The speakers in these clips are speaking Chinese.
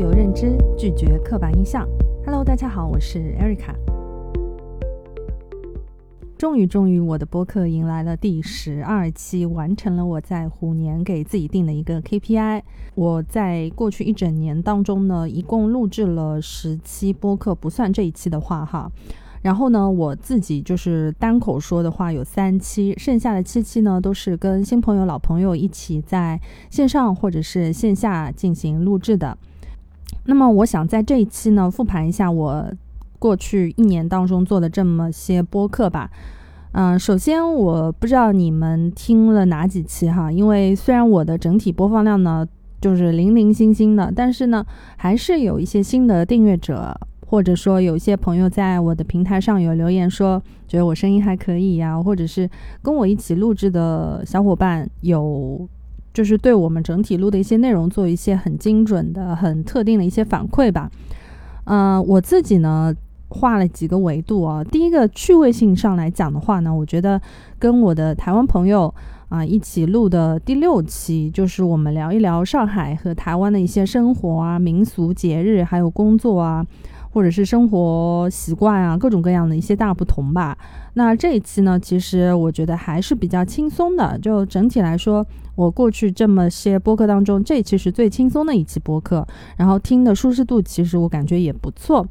有认知，拒绝刻板印象。Hello，大家好，我是 Erica。终于，终于，我的播客迎来了第十二期，完成了我在虎年给自己定的一个 KPI。我在过去一整年当中呢，一共录制了十期播客，不算这一期的话哈。然后呢，我自己就是单口说的话有三期，剩下的七期呢都是跟新朋友、老朋友一起在线上或者是线下进行录制的。那么，我想在这一期呢，复盘一下我过去一年当中做的这么些播客吧。嗯，首先我不知道你们听了哪几期哈，因为虽然我的整体播放量呢就是零零星星的，但是呢，还是有一些新的订阅者，或者说有一些朋友在我的平台上有留言说觉得我声音还可以呀，或者是跟我一起录制的小伙伴有。就是对我们整体录的一些内容做一些很精准的、很特定的一些反馈吧。嗯，我自己呢画了几个维度啊。第一个趣味性上来讲的话呢，我觉得跟我的台湾朋友啊一起录的第六期，就是我们聊一聊上海和台湾的一些生活啊、民俗、节日，还有工作啊。或者是生活习惯啊，各种各样的一些大不同吧。那这一期呢，其实我觉得还是比较轻松的。就整体来说，我过去这么些播客当中，这一期是最轻松的一期播客。然后听的舒适度，其实我感觉也不错。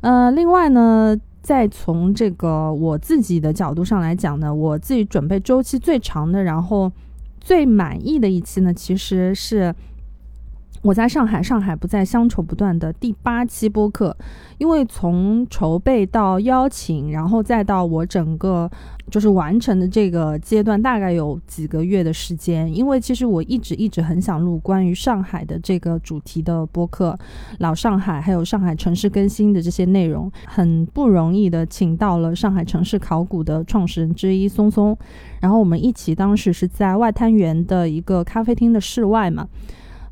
呃，另外呢，再从这个我自己的角度上来讲呢，我自己准备周期最长的，然后最满意的一期呢，其实是。我在上海，上海不再乡愁不断的第八期播客，因为从筹备到邀请，然后再到我整个就是完成的这个阶段，大概有几个月的时间。因为其实我一直一直很想录关于上海的这个主题的播客，老上海还有上海城市更新的这些内容，很不容易的请到了上海城市考古的创始人之一松松，然后我们一起当时是在外滩园的一个咖啡厅的室外嘛。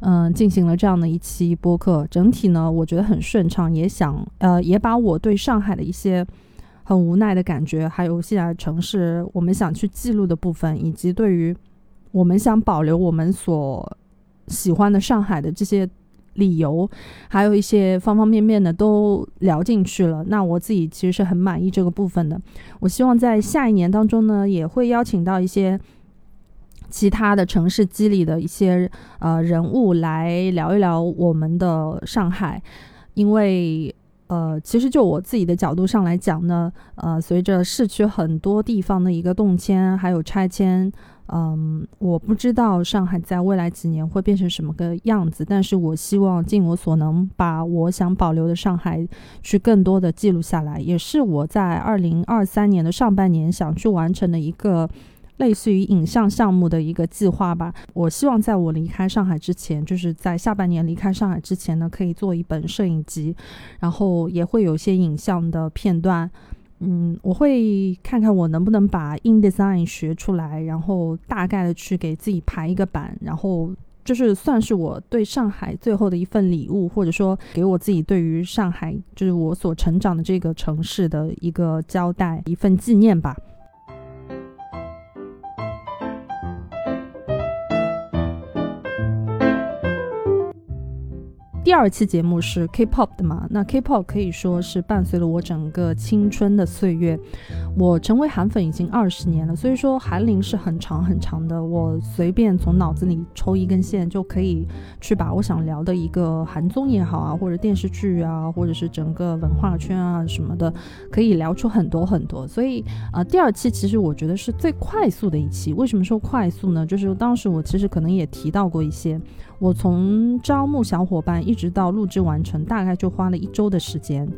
嗯，进行了这样的一期播客，整体呢，我觉得很顺畅，也想呃，也把我对上海的一些很无奈的感觉，还有现在城市我们想去记录的部分，以及对于我们想保留我们所喜欢的上海的这些理由，还有一些方方面面的都聊进去了。那我自己其实是很满意这个部分的。我希望在下一年当中呢，也会邀请到一些。其他的城市机里的一些呃人物来聊一聊我们的上海，因为呃，其实就我自己的角度上来讲呢，呃，随着市区很多地方的一个动迁还有拆迁，嗯，我不知道上海在未来几年会变成什么个样子，但是我希望尽我所能把我想保留的上海去更多的记录下来，也是我在二零二三年的上半年想去完成的一个。类似于影像项目的一个计划吧。我希望在我离开上海之前，就是在下半年离开上海之前呢，可以做一本摄影集，然后也会有一些影像的片段。嗯，我会看看我能不能把 InDesign 学出来，然后大概的去给自己排一个版，然后就是算是我对上海最后的一份礼物，或者说给我自己对于上海，就是我所成长的这个城市的一个交代，一份纪念吧。第二期节目是 K-pop 的嘛？那 K-pop 可以说是伴随了我整个青春的岁月。我成为韩粉已经二十年了，所以说韩龄是很长很长的。我随便从脑子里抽一根线，就可以去把我想聊的一个韩综也好啊，或者电视剧啊，或者是整个文化圈啊什么的，可以聊出很多很多。所以啊，第二期其实我觉得是最快速的一期。为什么说快速呢？就是当时我其实可能也提到过一些。我从招募小伙伴一直到录制完成，大概就花了一周的时间。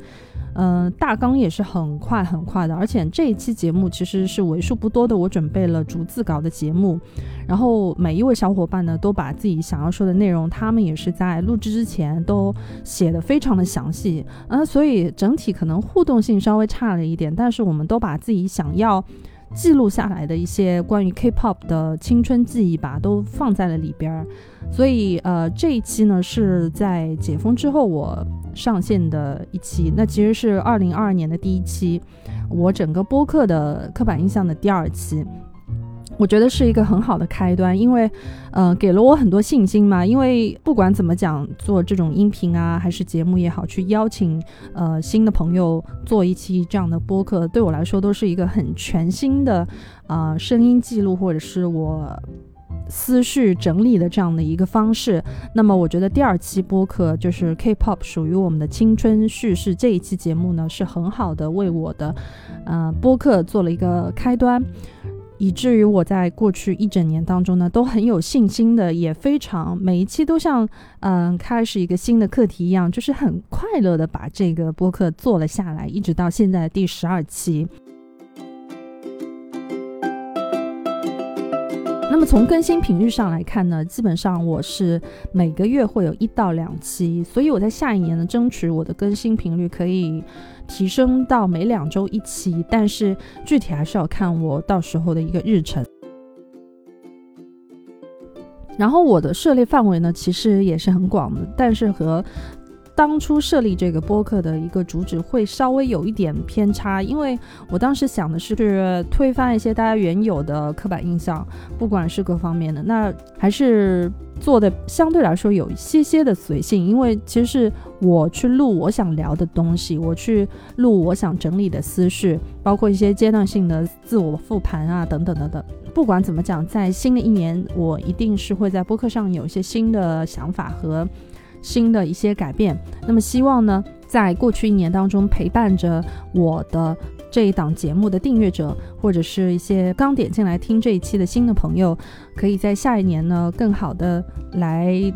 嗯，大纲也是很快很快的，而且这一期节目其实是为数不多的，我准备了逐字稿的节目。然后每一位小伙伴呢，都把自己想要说的内容，他们也是在录制之前都写的非常的详细。嗯，所以整体可能互动性稍微差了一点，但是我们都把自己想要。记录下来的一些关于 K-pop 的青春记忆吧，都放在了里边儿。所以，呃，这一期呢是在解封之后我上线的一期，那其实是二零二二年的第一期，我整个播客的刻板印象的第二期。我觉得是一个很好的开端，因为，呃，给了我很多信心嘛。因为不管怎么讲，做这种音频啊，还是节目也好，去邀请呃新的朋友做一期这样的播客，对我来说都是一个很全新的啊声音记录，或者是我思绪整理的这样的一个方式。那么，我觉得第二期播客就是 K-pop 属于我们的青春叙事这一期节目呢，是很好的为我的呃播客做了一个开端。以至于我在过去一整年当中呢，都很有信心的，也非常每一期都像嗯开始一个新的课题一样，就是很快乐的把这个播客做了下来，一直到现在第十二期。那么从更新频率上来看呢，基本上我是每个月会有一到两期，所以我在下一年呢，争取我的更新频率可以。提升到每两周一期，但是具体还是要看我到时候的一个日程。然后我的涉猎范围呢，其实也是很广的，但是和当初设立这个播客的一个主旨会稍微有一点偏差，因为我当时想的是推翻一些大家原有的刻板印象，不管是各方面的，那还是。做的相对来说有一些些的随性，因为其实是我去录我想聊的东西，我去录我想整理的思绪，包括一些阶段性的自我复盘啊，等等等等。不管怎么讲，在新的一年，我一定是会在播客上有一些新的想法和新的一些改变。那么希望呢，在过去一年当中陪伴着我的。这一档节目的订阅者，或者是一些刚点进来听这一期的新的朋友，可以在下一年呢，更好的来。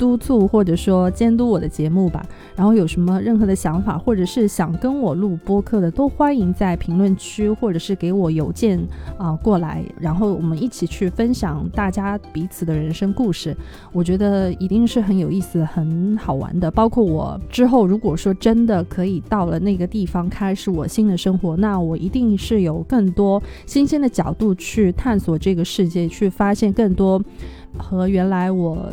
督促或者说监督我的节目吧，然后有什么任何的想法，或者是想跟我录播客的，都欢迎在评论区或者是给我邮件啊过来，然后我们一起去分享大家彼此的人生故事。我觉得一定是很有意思、很好玩的。包括我之后如果说真的可以到了那个地方开始我新的生活，那我一定是有更多新鲜的角度去探索这个世界，去发现更多和原来我。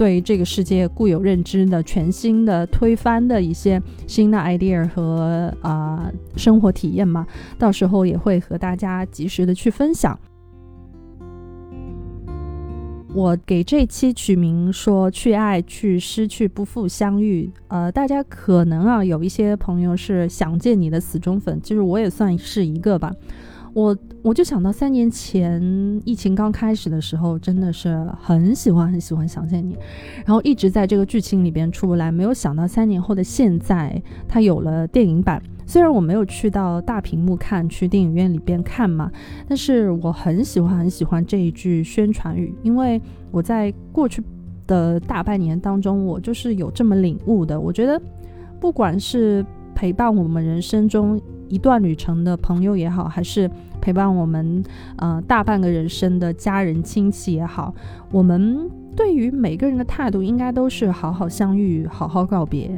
对这个世界固有认知的全新的推翻的一些新的 idea 和啊生活体验嘛，到时候也会和大家及时的去分享。我给这期取名说“去爱，去失去，不复相遇”。呃，大家可能啊有一些朋友是想见你的死忠粉，就是我也算是一个吧。我我就想到三年前疫情刚开始的时候，真的是很喜欢很喜欢想见你，然后一直在这个剧情里边出不来。没有想到三年后的现在，它有了电影版。虽然我没有去到大屏幕看，去电影院里边看嘛，但是我很喜欢很喜欢这一句宣传语，因为我在过去的大半年当中，我就是有这么领悟的。我觉得，不管是陪伴我们人生中。一段旅程的朋友也好，还是陪伴我们呃大半个人生的家人亲戚也好，我们对于每个人的态度应该都是好好相遇，好好告别。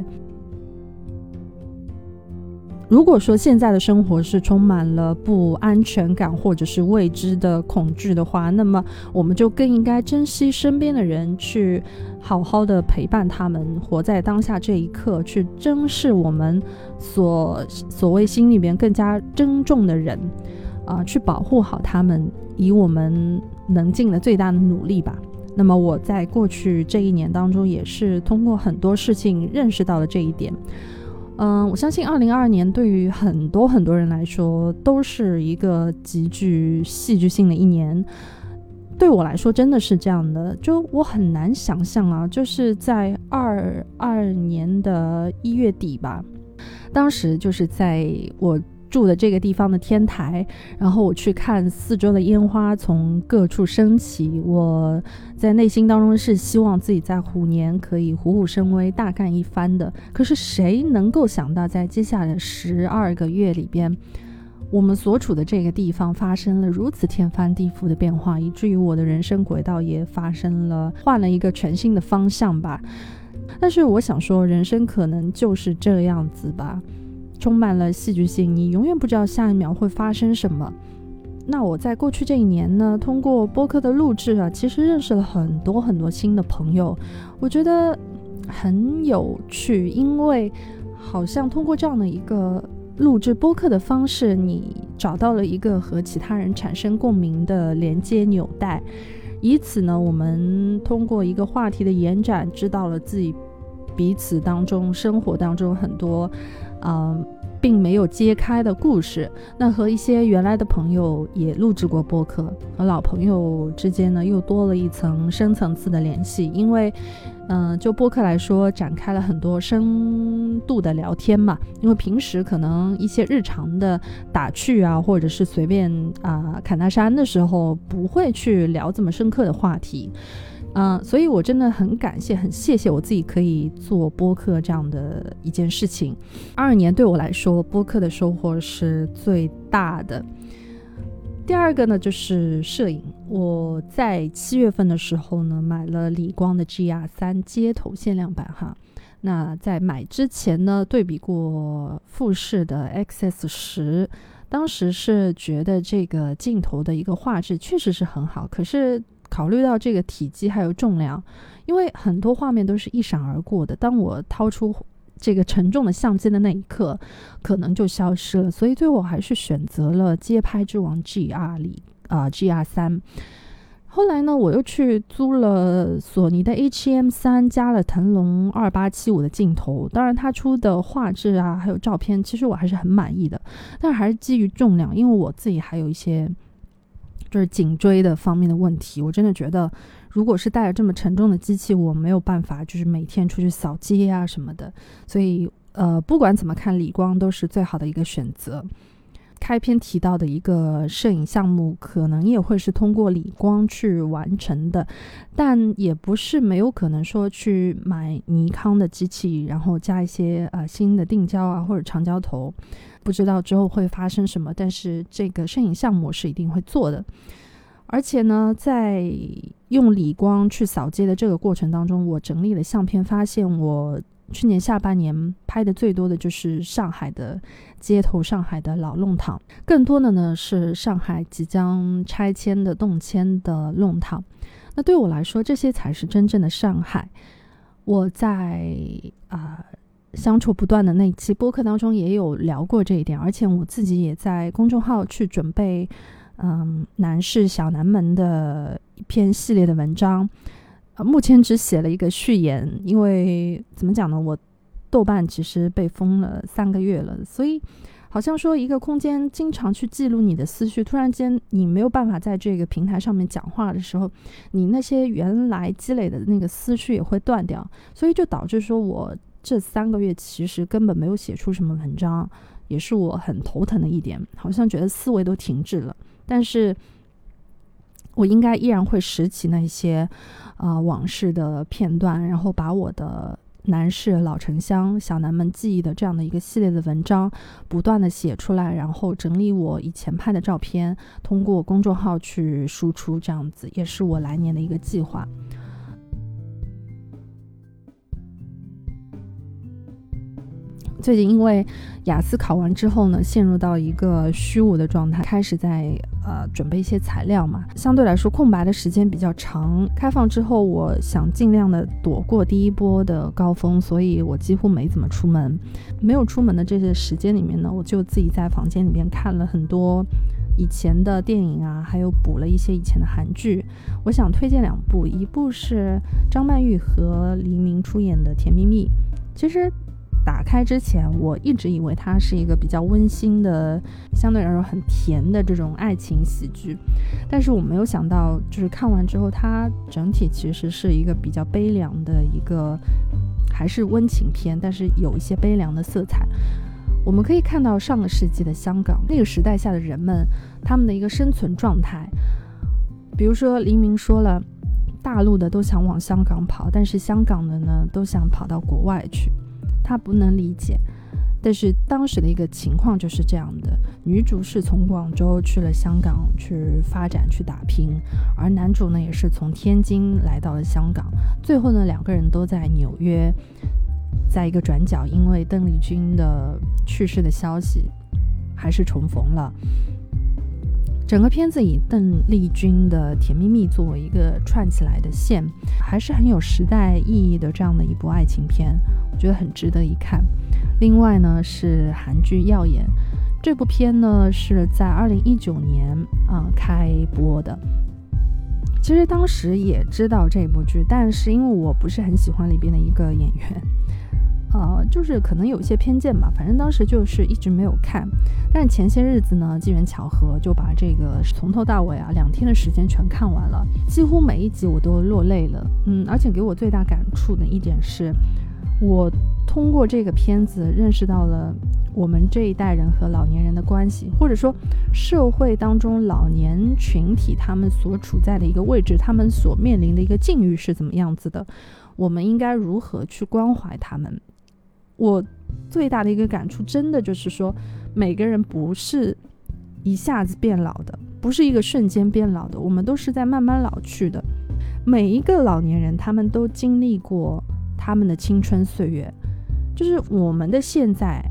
如果说现在的生活是充满了不安全感或者是未知的恐惧的话，那么我们就更应该珍惜身边的人，去好好的陪伴他们，活在当下这一刻，去珍视我们所所谓心里边更加珍重的人，啊，去保护好他们，以我们能尽的最大的努力吧。那么我在过去这一年当中，也是通过很多事情认识到了这一点。嗯，我相信二零二二年对于很多很多人来说都是一个极具戏剧性的一年。对我来说真的是这样的，就我很难想象啊，就是在二二年的一月底吧，当时就是在我。住的这个地方的天台，然后我去看四周的烟花从各处升起。我在内心当中是希望自己在虎年可以虎虎生威，大干一番的。可是谁能够想到，在接下来十二个月里边，我们所处的这个地方发生了如此天翻地覆的变化，以至于我的人生轨道也发生了换了一个全新的方向吧。但是我想说，人生可能就是这样子吧。充满了戏剧性，你永远不知道下一秒会发生什么。那我在过去这一年呢，通过播客的录制啊，其实认识了很多很多新的朋友，我觉得很有趣，因为好像通过这样的一个录制播客的方式，你找到了一个和其他人产生共鸣的连接纽带，以此呢，我们通过一个话题的延展，知道了自己彼此当中生活当中很多，嗯。并没有揭开的故事，那和一些原来的朋友也录制过播客，和老朋友之间呢又多了一层深层次的联系。因为，嗯，就播客来说，展开了很多深度的聊天嘛。因为平时可能一些日常的打趣啊，或者是随便啊侃大山的时候，不会去聊这么深刻的话题。嗯，所以我真的很感谢，很谢谢我自己可以做播客这样的一件事情。二二年对我来说，播客的收获是最大的。第二个呢，就是摄影。我在七月份的时候呢，买了理光的 GR 三街头限量版哈。那在买之前呢，对比过富士的 XS 十，当时是觉得这个镜头的一个画质确实是很好，可是。考虑到这个体积还有重量，因为很多画面都是一闪而过的，当我掏出这个沉重的相机的那一刻，可能就消失了。所以最后还是选择了街拍之王 GR 里啊 GR 三。后来呢，我又去租了索尼的 A7M 三，加了腾龙二八七五的镜头。当然，它出的画质啊，还有照片，其实我还是很满意的。但还是基于重量，因为我自己还有一些。就是颈椎的方面的问题，我真的觉得，如果是带着这么沉重的机器，我没有办法，就是每天出去扫街啊什么的。所以，呃，不管怎么看，理光都是最好的一个选择。开篇提到的一个摄影项目，可能也会是通过理光去完成的，但也不是没有可能说去买尼康的机器，然后加一些呃新的定焦啊或者长焦头。不知道之后会发生什么，但是这个摄影项目是一定会做的。而且呢，在用理光去扫街的这个过程当中，我整理了相片，发现我去年下半年拍的最多的就是上海的街头、上海的老弄堂，更多的呢是上海即将拆迁的动迁的弄堂。那对我来说，这些才是真正的上海。我在啊。相处不断的那一期播客当中也有聊过这一点，而且我自己也在公众号去准备，嗯，男士小南门的一篇系列的文章，呃，目前只写了一个序言，因为怎么讲呢，我豆瓣其实被封了三个月了，所以好像说一个空间经常去记录你的思绪，突然间你没有办法在这个平台上面讲话的时候，你那些原来积累的那个思绪也会断掉，所以就导致说我。这三个月其实根本没有写出什么文章，也是我很头疼的一点，好像觉得思维都停滞了。但是，我应该依然会拾起那些啊往事的片段，然后把我的南市老城乡、小南门记忆的这样的一个系列的文章不断的写出来，然后整理我以前拍的照片，通过公众号去输出，这样子也是我来年的一个计划。最近因为雅思考完之后呢，陷入到一个虚无的状态，开始在呃准备一些材料嘛。相对来说，空白的时间比较长。开放之后，我想尽量的躲过第一波的高峰，所以我几乎没怎么出门。没有出门的这些时间里面呢，我就自己在房间里面看了很多以前的电影啊，还有补了一些以前的韩剧。我想推荐两部，一部是张曼玉和黎明出演的《甜蜜蜜》，其实。打开之前，我一直以为它是一个比较温馨的，相对来说很甜的这种爱情喜剧，但是我没有想到，就是看完之后，它整体其实是一个比较悲凉的一个，还是温情片，但是有一些悲凉的色彩。我们可以看到上个世纪的香港那个时代下的人们，他们的一个生存状态。比如说黎明说了，大陆的都想往香港跑，但是香港的呢，都想跑到国外去。他不能理解，但是当时的一个情况就是这样的：女主是从广州去了香港去发展去打拼，而男主呢也是从天津来到了香港。最后呢，两个人都在纽约，在一个转角，因为邓丽君的去世的消息，还是重逢了。整个片子以邓丽君的《甜蜜蜜》作为一个串起来的线，还是很有时代意义的这样的一部爱情片，我觉得很值得一看。另外呢是韩剧《耀眼》，这部片呢是在二零一九年啊开播的。其实当时也知道这部剧，但是因为我不是很喜欢里边的一个演员。呃，就是可能有一些偏见吧，反正当时就是一直没有看，但前些日子呢，机缘巧合就把这个从头到尾啊两天的时间全看完了，几乎每一集我都落泪了。嗯，而且给我最大感触的一点是，我通过这个片子认识到了我们这一代人和老年人的关系，或者说社会当中老年群体他们所处在的一个位置，他们所面临的一个境遇是怎么样子的，我们应该如何去关怀他们。我最大的一个感触，真的就是说，每个人不是一下子变老的，不是一个瞬间变老的，我们都是在慢慢老去的。每一个老年人，他们都经历过他们的青春岁月，就是我们的现在，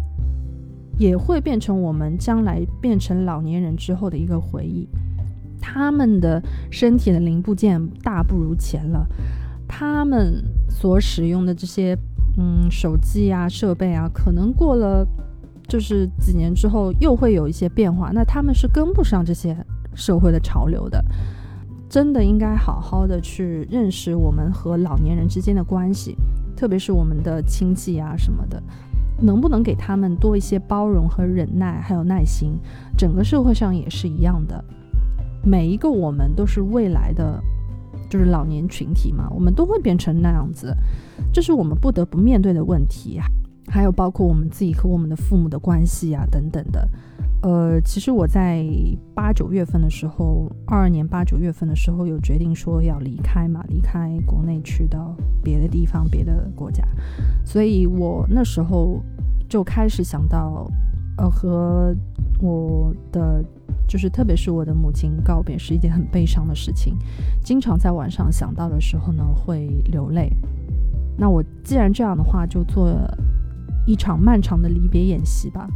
也会变成我们将来变成老年人之后的一个回忆。他们的身体的零部件大不如前了，他们所使用的这些。嗯，手机啊，设备啊，可能过了就是几年之后又会有一些变化，那他们是跟不上这些社会的潮流的。真的应该好好的去认识我们和老年人之间的关系，特别是我们的亲戚啊什么的，能不能给他们多一些包容和忍耐，还有耐心？整个社会上也是一样的，每一个我们都是未来的。就是老年群体嘛，我们都会变成那样子，这是我们不得不面对的问题。还有包括我们自己和我们的父母的关系啊，等等的。呃，其实我在八九月份的时候，二二年八九月份的时候，有决定说要离开嘛，离开国内去到别的地方、别的国家。所以我那时候就开始想到，呃，和我的。就是，特别是我的母亲告别是一件很悲伤的事情，经常在晚上想到的时候呢，会流泪。那我既然这样的话，就做一场漫长的离别演习吧。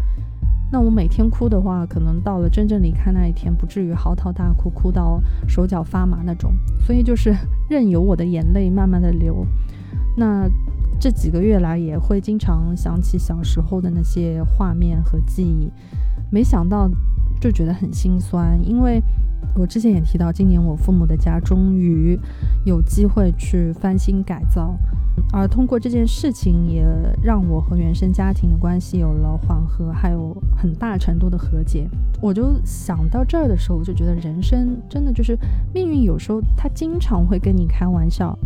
那我每天哭的话，可能到了真正离开那一天，不至于嚎啕大哭，哭到手脚发麻那种。所以就是 任由我的眼泪慢慢的流。那这几个月来，也会经常想起小时候的那些画面和记忆。没想到。就觉得很心酸，因为我之前也提到，今年我父母的家终于有机会去翻新改造，而通过这件事情，也让我和原生家庭的关系有了缓和，还有很大程度的和解。我就想到这儿的时候，我就觉得人生真的就是命运，有时候他经常会跟你开玩笑。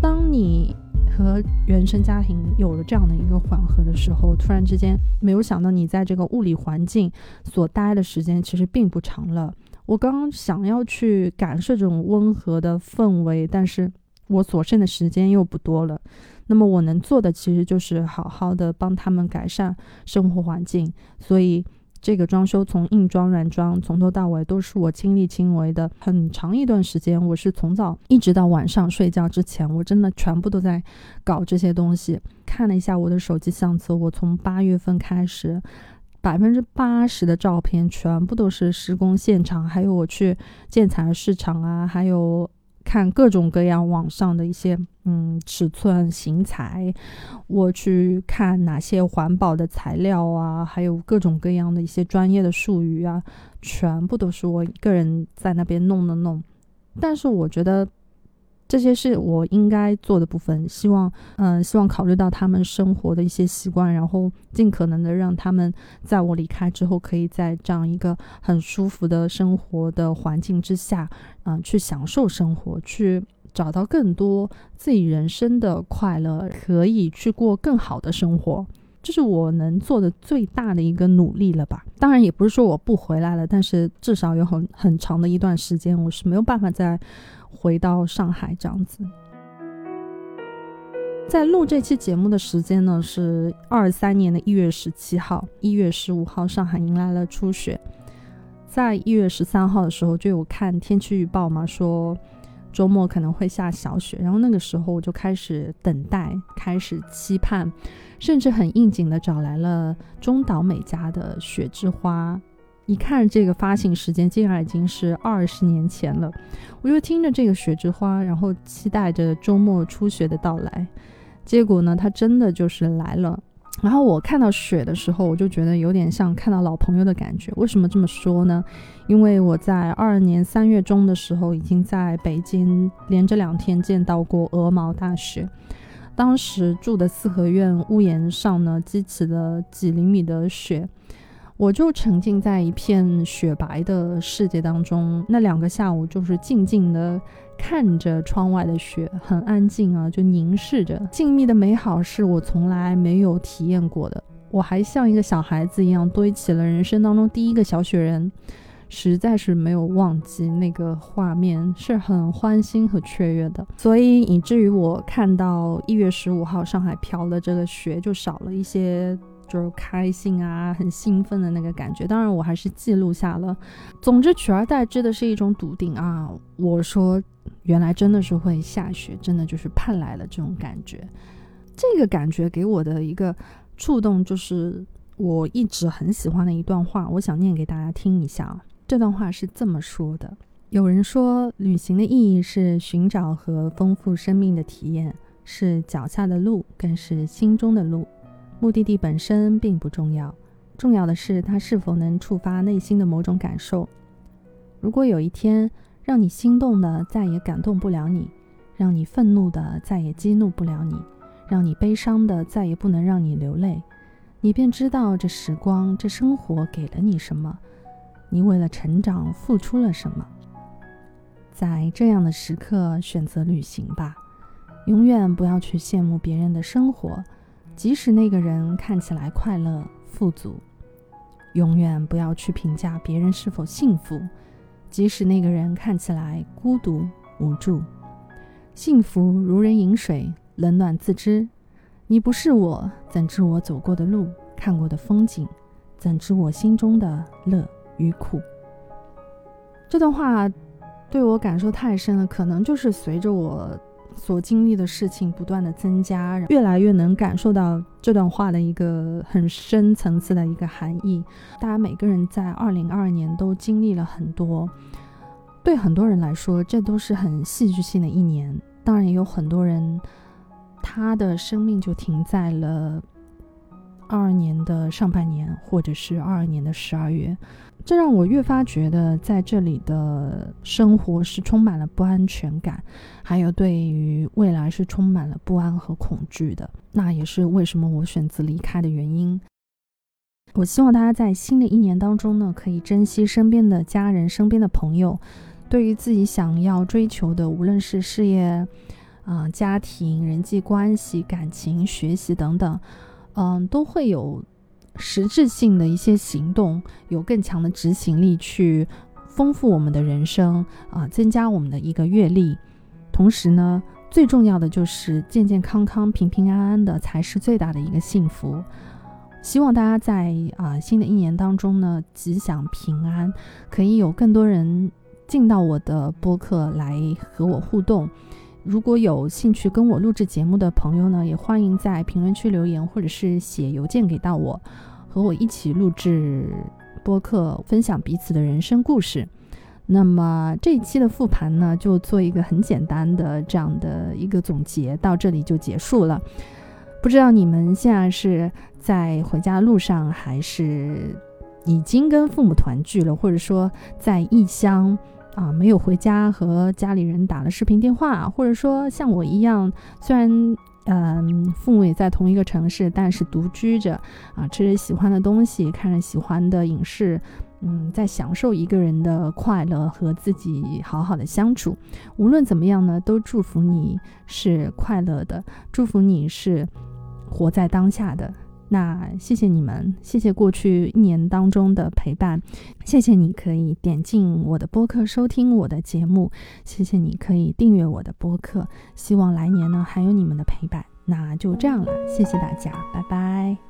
当你和原生家庭有了这样的一个缓和的时候，突然之间没有想到你在这个物理环境所待的时间其实并不长了。我刚刚想要去感受这种温和的氛围，但是我所剩的时间又不多了。那么我能做的其实就是好好的帮他们改善生活环境，所以。这个装修从硬装软装，从头到尾都是我亲力亲为的。很长一段时间，我是从早一直到晚上睡觉之前，我真的全部都在搞这些东西。看了一下我的手机相册，我从八月份开始，百分之八十的照片全部都是施工现场，还有我去建材市场啊，还有。看各种各样网上的一些嗯尺寸型材，我去看哪些环保的材料啊，还有各种各样的一些专业的术语啊，全部都是我一个人在那边弄的弄。但是我觉得。这些是我应该做的部分，希望，嗯，希望考虑到他们生活的一些习惯，然后尽可能的让他们在我离开之后，可以在这样一个很舒服的生活的环境之下，嗯，去享受生活，去找到更多自己人生的快乐，可以去过更好的生活，这是我能做的最大的一个努力了吧。当然，也不是说我不回来了，但是至少有很很长的一段时间，我是没有办法在。回到上海这样子，在录这期节目的时间呢是二三年的一月十七号，一月十五号上海迎来了初雪，在一月十三号的时候就有看天气预报嘛，说周末可能会下小雪，然后那个时候我就开始等待，开始期盼，甚至很应景的找来了中岛美嘉的《雪之花》。一看这个发行时间，竟然已经是二十年前了。我就听着这个雪之花，然后期待着周末初雪的到来。结果呢，它真的就是来了。然后我看到雪的时候，我就觉得有点像看到老朋友的感觉。为什么这么说呢？因为我在二二年三月中的时候，已经在北京连着两天见到过鹅毛大雪。当时住的四合院屋檐上呢，积起了几厘米的雪。我就沉浸在一片雪白的世界当中，那两个下午就是静静的看着窗外的雪，很安静啊，就凝视着。静谧的美好是我从来没有体验过的。我还像一个小孩子一样堆起了人生当中第一个小雪人，实在是没有忘记那个画面，是很欢欣和雀跃的。所以以至于我看到一月十五号上海飘的这个雪，就少了一些。就是开心啊，很兴奋的那个感觉。当然，我还是记录下了。总之，取而代之的是一种笃定啊。我说，原来真的是会下雪，真的就是盼来了这种感觉。这个感觉给我的一个触动，就是我一直很喜欢的一段话，我想念给大家听一下。这段话是这么说的：有人说，旅行的意义是寻找和丰富生命的体验，是脚下的路，更是心中的路。目的地本身并不重要，重要的是它是否能触发内心的某种感受。如果有一天让你心动的再也感动不了你，让你愤怒的再也激怒不了你，让你悲伤的再也不能让你流泪，你便知道这时光、这生活给了你什么，你为了成长付出了什么。在这样的时刻，选择旅行吧，永远不要去羡慕别人的生活。即使那个人看起来快乐富足，永远不要去评价别人是否幸福。即使那个人看起来孤独无助，幸福如人饮水，冷暖自知。你不是我，怎知我走过的路、看过的风景？怎知我心中的乐与苦？这段话对我感受太深了，可能就是随着我。所经历的事情不断的增加，越来越能感受到这段话的一个很深层次的一个含义。大家每个人在二零二二年都经历了很多，对很多人来说，这都是很戏剧性的一年。当然，也有很多人，他的生命就停在了二二年的上半年，或者是二二年的十二月。这让我越发觉得，在这里的生活是充满了不安全感，还有对于未来是充满了不安和恐惧的。那也是为什么我选择离开的原因。我希望大家在新的一年当中呢，可以珍惜身边的家人、身边的朋友。对于自己想要追求的，无论是事业、啊家庭、人际关系、感情、学习等等，嗯，都会有。实质性的一些行动，有更强的执行力，去丰富我们的人生啊，增加我们的一个阅历。同时呢，最重要的就是健健康康、平平安安的，才是最大的一个幸福。希望大家在啊新的一年当中呢，吉祥平安，可以有更多人进到我的播客来和我互动。如果有兴趣跟我录制节目的朋友呢，也欢迎在评论区留言，或者是写邮件给到我，和我一起录制播客，分享彼此的人生故事。那么这一期的复盘呢，就做一个很简单的这样的一个总结，到这里就结束了。不知道你们现在是在回家路上，还是已经跟父母团聚了，或者说在异乡？啊，没有回家和家里人打了视频电话，或者说像我一样，虽然嗯父母也在同一个城市，但是独居着啊，吃着喜欢的东西，看着喜欢的影视，嗯，在享受一个人的快乐和自己好好的相处。无论怎么样呢，都祝福你是快乐的，祝福你是活在当下的。那谢谢你们，谢谢过去一年当中的陪伴，谢谢你可以点进我的播客收听我的节目，谢谢你可以订阅我的播客，希望来年呢还有你们的陪伴。那就这样了，谢谢大家，拜拜。